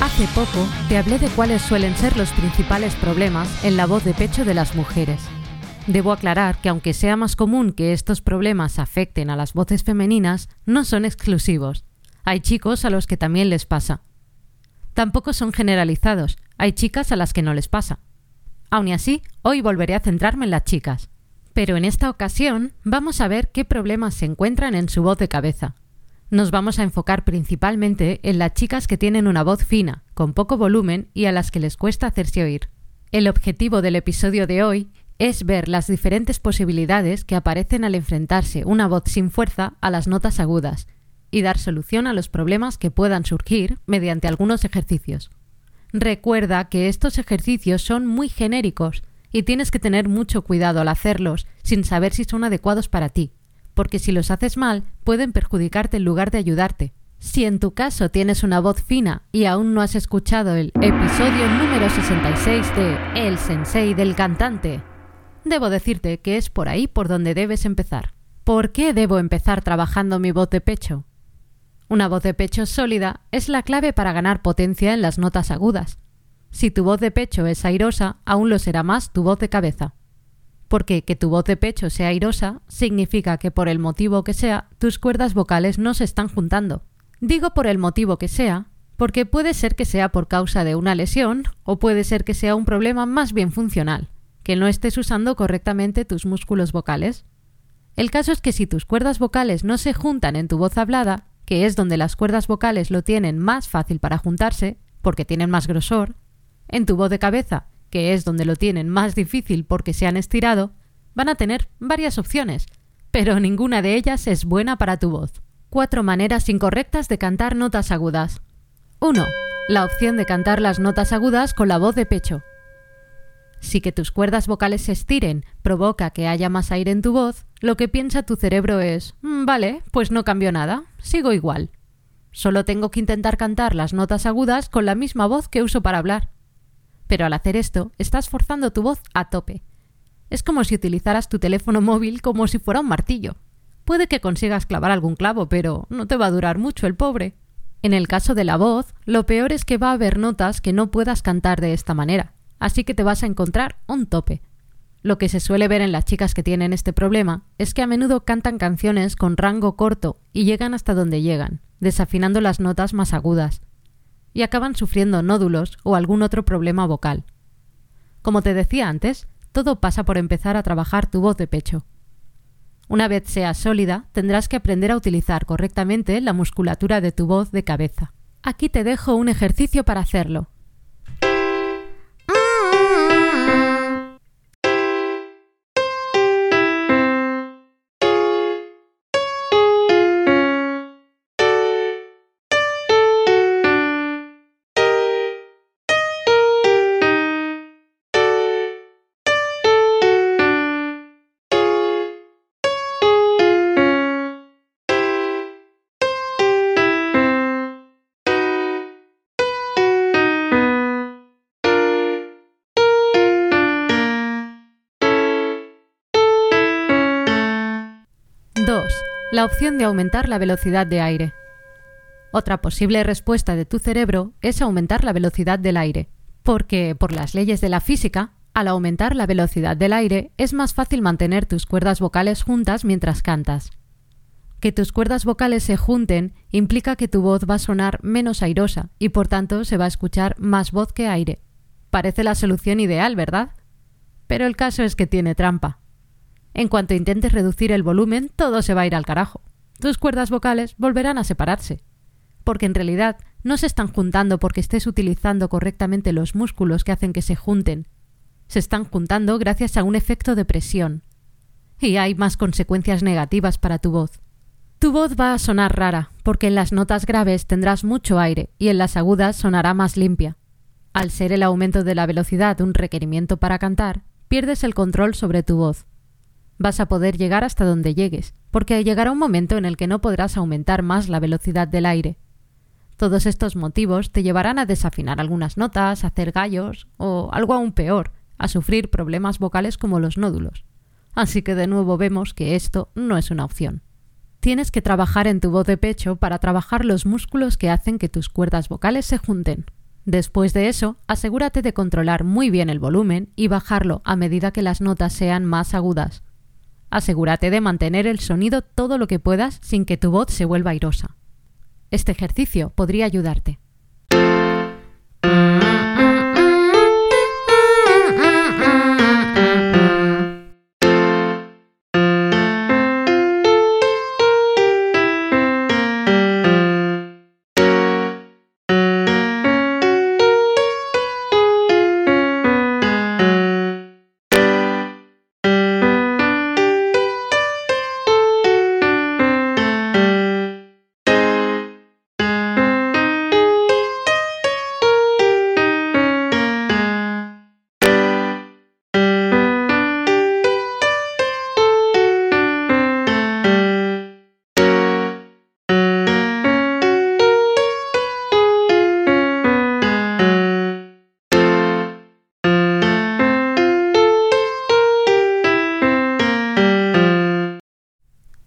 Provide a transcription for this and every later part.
Hace poco te hablé de cuáles suelen ser los principales problemas en la voz de pecho de las mujeres. Debo aclarar que aunque sea más común que estos problemas afecten a las voces femeninas, no son exclusivos. Hay chicos a los que también les pasa. Tampoco son generalizados, hay chicas a las que no les pasa. Aun así, hoy volveré a centrarme en las chicas. Pero en esta ocasión vamos a ver qué problemas se encuentran en su voz de cabeza, nos vamos a enfocar principalmente en las chicas que tienen una voz fina, con poco volumen y a las que les cuesta hacerse oír. El objetivo del episodio de hoy es ver las diferentes posibilidades que aparecen al enfrentarse una voz sin fuerza a las notas agudas y dar solución a los problemas que puedan surgir mediante algunos ejercicios. Recuerda que estos ejercicios son muy genéricos y tienes que tener mucho cuidado al hacerlos sin saber si son adecuados para ti porque si los haces mal pueden perjudicarte en lugar de ayudarte. Si en tu caso tienes una voz fina y aún no has escuchado el episodio número 66 de El Sensei del cantante, debo decirte que es por ahí por donde debes empezar. ¿Por qué debo empezar trabajando mi voz de pecho? Una voz de pecho sólida es la clave para ganar potencia en las notas agudas. Si tu voz de pecho es airosa, aún lo será más tu voz de cabeza porque que tu voz de pecho sea airosa significa que por el motivo que sea, tus cuerdas vocales no se están juntando. Digo por el motivo que sea, porque puede ser que sea por causa de una lesión o puede ser que sea un problema más bien funcional, que no estés usando correctamente tus músculos vocales. El caso es que si tus cuerdas vocales no se juntan en tu voz hablada, que es donde las cuerdas vocales lo tienen más fácil para juntarse, porque tienen más grosor, en tu voz de cabeza que es donde lo tienen más difícil porque se han estirado, van a tener varias opciones, pero ninguna de ellas es buena para tu voz. Cuatro maneras incorrectas de cantar notas agudas. 1. La opción de cantar las notas agudas con la voz de pecho. Si que tus cuerdas vocales se estiren provoca que haya más aire en tu voz, lo que piensa tu cerebro es, mm, vale, pues no cambio nada, sigo igual. Solo tengo que intentar cantar las notas agudas con la misma voz que uso para hablar. Pero al hacer esto, estás forzando tu voz a tope. Es como si utilizaras tu teléfono móvil como si fuera un martillo. Puede que consigas clavar algún clavo, pero no te va a durar mucho el pobre. En el caso de la voz, lo peor es que va a haber notas que no puedas cantar de esta manera, así que te vas a encontrar un tope. Lo que se suele ver en las chicas que tienen este problema es que a menudo cantan canciones con rango corto y llegan hasta donde llegan, desafinando las notas más agudas, y acaban sufriendo nódulos o algún otro problema vocal. Como te decía antes, todo pasa por empezar a trabajar tu voz de pecho. Una vez sea sólida, tendrás que aprender a utilizar correctamente la musculatura de tu voz de cabeza. Aquí te dejo un ejercicio para hacerlo. La opción de aumentar la velocidad de aire. Otra posible respuesta de tu cerebro es aumentar la velocidad del aire, porque, por las leyes de la física, al aumentar la velocidad del aire es más fácil mantener tus cuerdas vocales juntas mientras cantas. Que tus cuerdas vocales se junten implica que tu voz va a sonar menos airosa y por tanto se va a escuchar más voz que aire. Parece la solución ideal, ¿verdad? Pero el caso es que tiene trampa. En cuanto intentes reducir el volumen, todo se va a ir al carajo. Tus cuerdas vocales volverán a separarse. Porque en realidad no se están juntando porque estés utilizando correctamente los músculos que hacen que se junten. Se están juntando gracias a un efecto de presión. Y hay más consecuencias negativas para tu voz. Tu voz va a sonar rara, porque en las notas graves tendrás mucho aire y en las agudas sonará más limpia. Al ser el aumento de la velocidad un requerimiento para cantar, pierdes el control sobre tu voz. Vas a poder llegar hasta donde llegues, porque llegará un momento en el que no podrás aumentar más la velocidad del aire. Todos estos motivos te llevarán a desafinar algunas notas, a hacer gallos o, algo aún peor, a sufrir problemas vocales como los nódulos. Así que de nuevo vemos que esto no es una opción. Tienes que trabajar en tu voz de pecho para trabajar los músculos que hacen que tus cuerdas vocales se junten. Después de eso, asegúrate de controlar muy bien el volumen y bajarlo a medida que las notas sean más agudas. Asegúrate de mantener el sonido todo lo que puedas sin que tu voz se vuelva airosa. Este ejercicio podría ayudarte.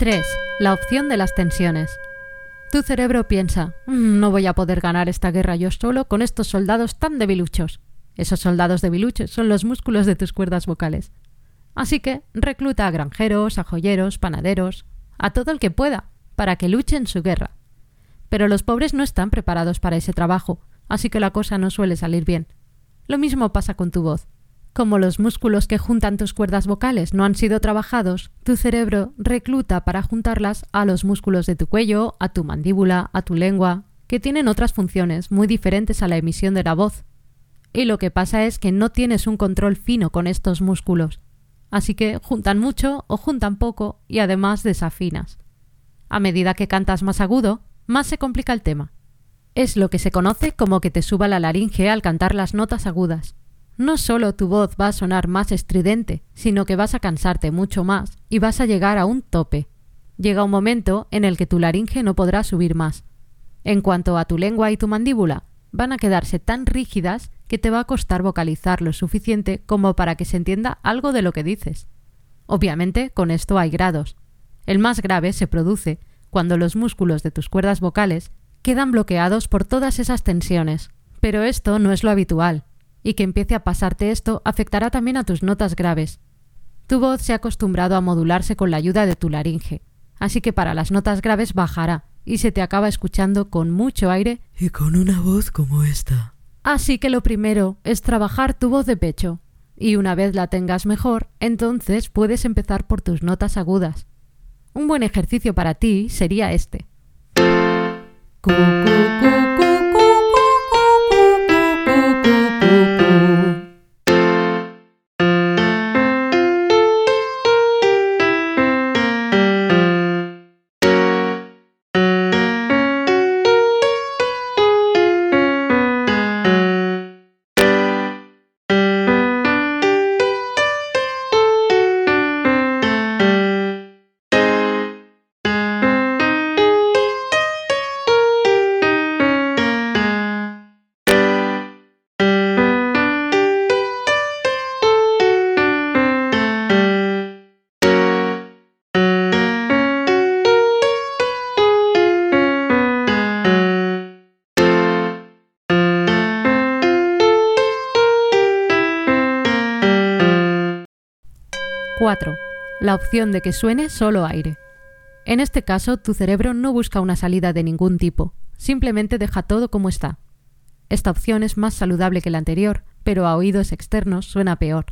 3. La opción de las tensiones. Tu cerebro piensa, mm, no voy a poder ganar esta guerra yo solo con estos soldados tan debiluchos. Esos soldados debiluchos son los músculos de tus cuerdas vocales. Así que recluta a granjeros, a joyeros, panaderos, a todo el que pueda, para que luchen su guerra. Pero los pobres no están preparados para ese trabajo, así que la cosa no suele salir bien. Lo mismo pasa con tu voz. Como los músculos que juntan tus cuerdas vocales no han sido trabajados, tu cerebro recluta para juntarlas a los músculos de tu cuello, a tu mandíbula, a tu lengua, que tienen otras funciones muy diferentes a la emisión de la voz. Y lo que pasa es que no tienes un control fino con estos músculos. Así que juntan mucho o juntan poco y además desafinas. A medida que cantas más agudo, más se complica el tema. Es lo que se conoce como que te suba la laringe al cantar las notas agudas no solo tu voz va a sonar más estridente, sino que vas a cansarte mucho más y vas a llegar a un tope. Llega un momento en el que tu laringe no podrá subir más. En cuanto a tu lengua y tu mandíbula, van a quedarse tan rígidas que te va a costar vocalizar lo suficiente como para que se entienda algo de lo que dices. Obviamente, con esto hay grados. El más grave se produce cuando los músculos de tus cuerdas vocales quedan bloqueados por todas esas tensiones. Pero esto no es lo habitual y que empiece a pasarte esto afectará también a tus notas graves. Tu voz se ha acostumbrado a modularse con la ayuda de tu laringe, así que para las notas graves bajará y se te acaba escuchando con mucho aire y con una voz como esta. Así que lo primero es trabajar tu voz de pecho, y una vez la tengas mejor, entonces puedes empezar por tus notas agudas. Un buen ejercicio para ti sería este. 4. La opción de que suene solo aire. En este caso, tu cerebro no busca una salida de ningún tipo, simplemente deja todo como está. Esta opción es más saludable que la anterior, pero a oídos externos suena peor,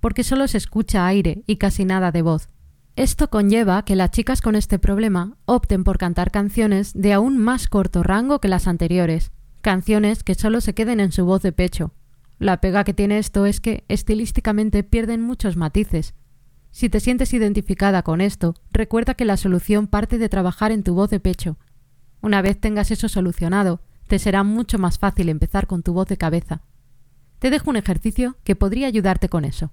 porque solo se escucha aire y casi nada de voz. Esto conlleva que las chicas con este problema opten por cantar canciones de aún más corto rango que las anteriores, canciones que solo se queden en su voz de pecho. La pega que tiene esto es que estilísticamente pierden muchos matices, si te sientes identificada con esto, recuerda que la solución parte de trabajar en tu voz de pecho. Una vez tengas eso solucionado, te será mucho más fácil empezar con tu voz de cabeza. Te dejo un ejercicio que podría ayudarte con eso.